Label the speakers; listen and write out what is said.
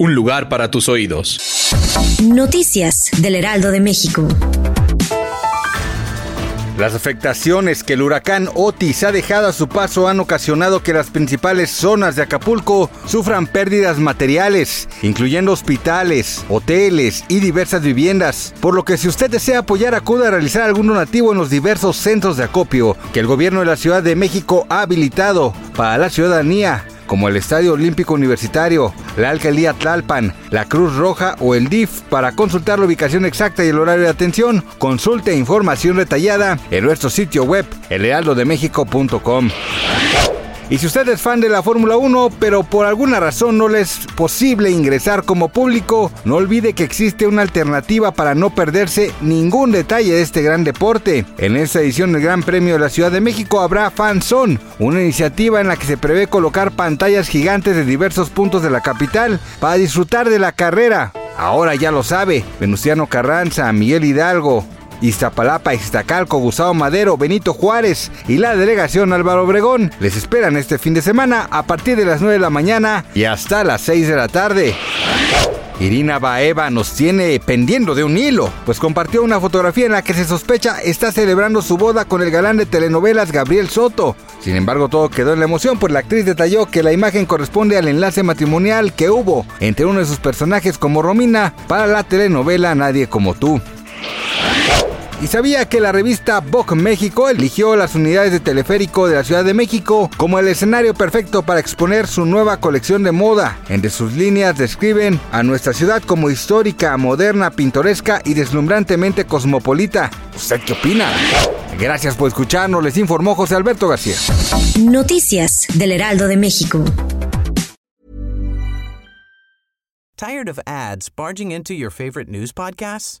Speaker 1: un lugar para tus oídos.
Speaker 2: Noticias del Heraldo de México.
Speaker 3: Las afectaciones que el huracán Otis ha dejado a su paso han ocasionado que las principales zonas de Acapulco sufran pérdidas materiales, incluyendo hospitales, hoteles y diversas viviendas, por lo que si usted desea apoyar acuda a realizar algún donativo en los diversos centros de acopio que el gobierno de la Ciudad de México ha habilitado para la ciudadanía como el Estadio Olímpico Universitario, la Alcaldía Tlalpan, la Cruz Roja o el DIF. Para consultar la ubicación exacta y el horario de atención, consulte información detallada en nuestro sitio web, elheraldodemexico.com. Y si usted es fan de la Fórmula 1, pero por alguna razón no le es posible ingresar como público, no olvide que existe una alternativa para no perderse ningún detalle de este gran deporte. En esta edición del Gran Premio de la Ciudad de México habrá Fan Zone, una iniciativa en la que se prevé colocar pantallas gigantes de diversos puntos de la capital para disfrutar de la carrera. Ahora ya lo sabe, Venustiano Carranza, Miguel Hidalgo, Iztapalapa, Iztacalco, Gustavo Madero, Benito Juárez y la delegación Álvaro Obregón les esperan este fin de semana a partir de las 9 de la mañana y hasta las 6 de la tarde. Irina Baeva nos tiene pendiendo de un hilo, pues compartió una fotografía en la que se sospecha está celebrando su boda con el galán de telenovelas Gabriel Soto. Sin embargo, todo quedó en la emoción, pues la actriz detalló que la imagen corresponde al enlace matrimonial que hubo entre uno de sus personajes como Romina para la telenovela Nadie como tú. ¿Y sabía que la revista Vogue México eligió las unidades de teleférico de la Ciudad de México como el escenario perfecto para exponer su nueva colección de moda? Entre sus líneas describen a nuestra ciudad como histórica, moderna, pintoresca y deslumbrantemente cosmopolita. ¿Usted qué opina? Gracias por escucharnos, les informó José Alberto García.
Speaker 2: Noticias del Heraldo de México.
Speaker 4: Tired of ads barging into your favorite news podcasts?